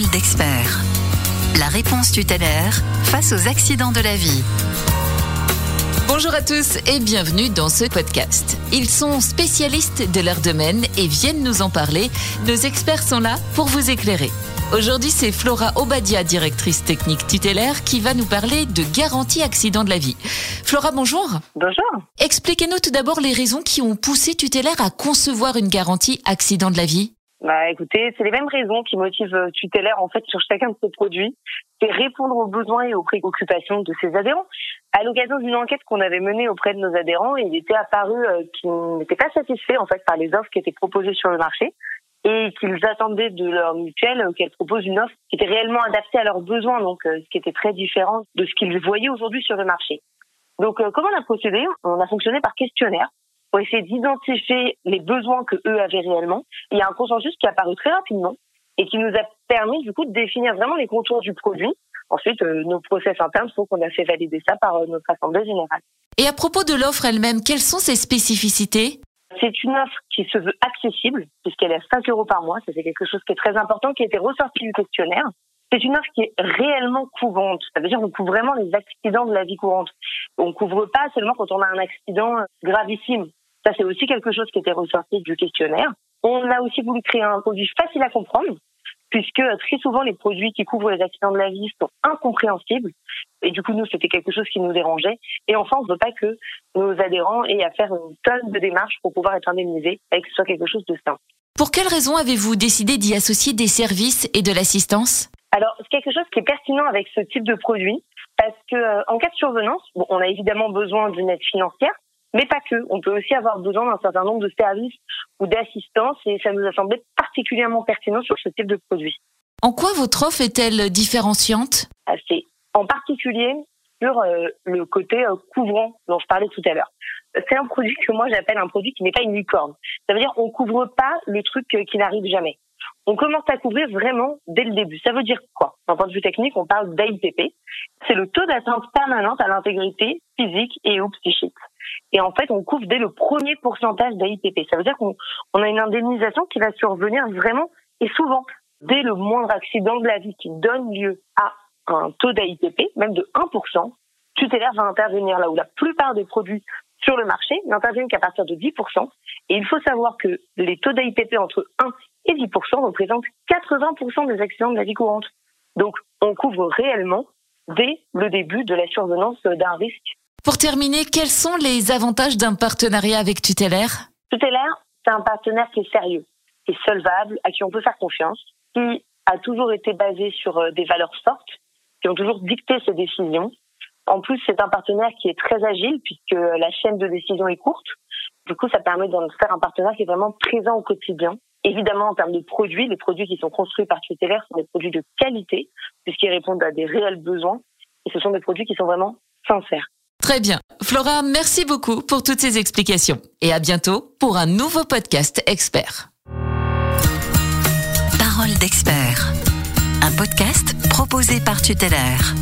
Parole d'expert. La réponse tutélaire face aux accidents de la vie. Bonjour à tous et bienvenue dans ce podcast. Ils sont spécialistes de leur domaine et viennent nous en parler. Nos experts sont là pour vous éclairer. Aujourd'hui, c'est Flora Obadia, directrice technique tutélaire, qui va nous parler de garantie accident de la vie. Flora, bonjour. Bonjour. Expliquez-nous tout d'abord les raisons qui ont poussé tutélaire à concevoir une garantie accident de la vie. Bah écoutez, c'est les mêmes raisons qui motivent euh, Tutélaire en fait sur chacun de ses produits. C'est répondre aux besoins et aux préoccupations de ses adhérents. À l'occasion d'une enquête qu'on avait menée auprès de nos adhérents, il était apparu euh, qu'ils n'étaient pas satisfaits en fait par les offres qui étaient proposées sur le marché et qu'ils attendaient de leur mutuelle qu'elle propose une offre qui était réellement adaptée à leurs besoins, donc euh, ce qui était très différent de ce qu'ils voyaient aujourd'hui sur le marché. Donc comment on a procédé? On a fonctionné par questionnaire pour essayer d'identifier les besoins que eux avaient réellement. il y a un consensus qui est apparu très rapidement et qui nous a permis du coup de définir vraiment les contours du produit. Ensuite, euh, nos process internes font qu'on a fait valider ça par euh, notre assemblée générale. Et à propos de l'offre elle-même, quelles sont ses spécificités? C'est une offre qui se veut accessible, puisqu'elle est à 5 euros par mois. C'est quelque chose qui est très important, qui a été ressorti du questionnaire. C'est une offre qui est réellement couvrante. Ça veut dire qu'on couvre vraiment les accidents de la vie courante. On couvre pas seulement quand on a un accident gravissime. Ça, c'est aussi quelque chose qui était ressorti du questionnaire. On a aussi voulu créer un produit facile à comprendre, puisque très souvent les produits qui couvrent les accidents de la vie sont incompréhensibles. Et du coup, nous, c'était quelque chose qui nous dérangeait. Et enfin, on ne veut pas que nos adhérents aient à faire une tonne de démarches pour pouvoir être indemnisés et que ce soit quelque chose de simple. Pour quelles raisons avez-vous décidé d'y associer des services et de l'assistance? Alors, c'est quelque chose qui est pertinent avec ce type de produit, parce que euh, en cas de survenance, bon, on a évidemment besoin d'une aide financière, mais pas que. On peut aussi avoir besoin d'un certain nombre de services ou d'assistance et ça nous a semblé particulièrement pertinent sur ce type de produit. En quoi votre offre est-elle différenciante? C'est en particulier sur euh, le côté euh, couvrant dont je parlais tout à l'heure. C'est un produit que moi j'appelle un produit qui n'est pas une licorne. Ça veut dire on couvre pas le truc euh, qui n'arrive jamais. On commence à couvrir vraiment dès le début. Ça veut dire quoi? D'un point de vue technique, on parle d'AIPP. C'est le taux d'atteinte permanente à l'intégrité physique et ou psychique. Et en fait, on couvre dès le premier pourcentage d'AIPP. Ça veut dire qu'on a une indemnisation qui va survenir vraiment et souvent dès le moindre accident de la vie qui donne lieu à un taux d'AIPP, même de 1%, tutélaire va intervenir là où la plupart des produits sur le marché n'interviennent qu'à partir de 10%. Et il faut savoir que les taux d'AIPP entre 1 et 10% représentent 80% des accidents de la vie courante. Donc, on couvre réellement dès le début de la survenance d'un risque pour terminer, quels sont les avantages d'un partenariat avec Tutélaire Tutélaire, c'est un partenaire qui est sérieux, qui est solvable, à qui on peut faire confiance, qui a toujours été basé sur euh, des valeurs fortes, qui ont toujours dicté ses décisions. En plus, c'est un partenaire qui est très agile puisque la chaîne de décision est courte. Du coup, ça permet de faire un partenaire qui est vraiment présent au quotidien. Évidemment, en termes de produits, les produits qui sont construits par Tutélaire sont des produits de qualité puisqu'ils répondent à des réels besoins et ce sont des produits qui sont vraiment sincères. Très bien. Flora, merci beaucoup pour toutes ces explications. Et à bientôt pour un nouveau podcast expert. Parole d'expert. Un podcast proposé par Tutélaire.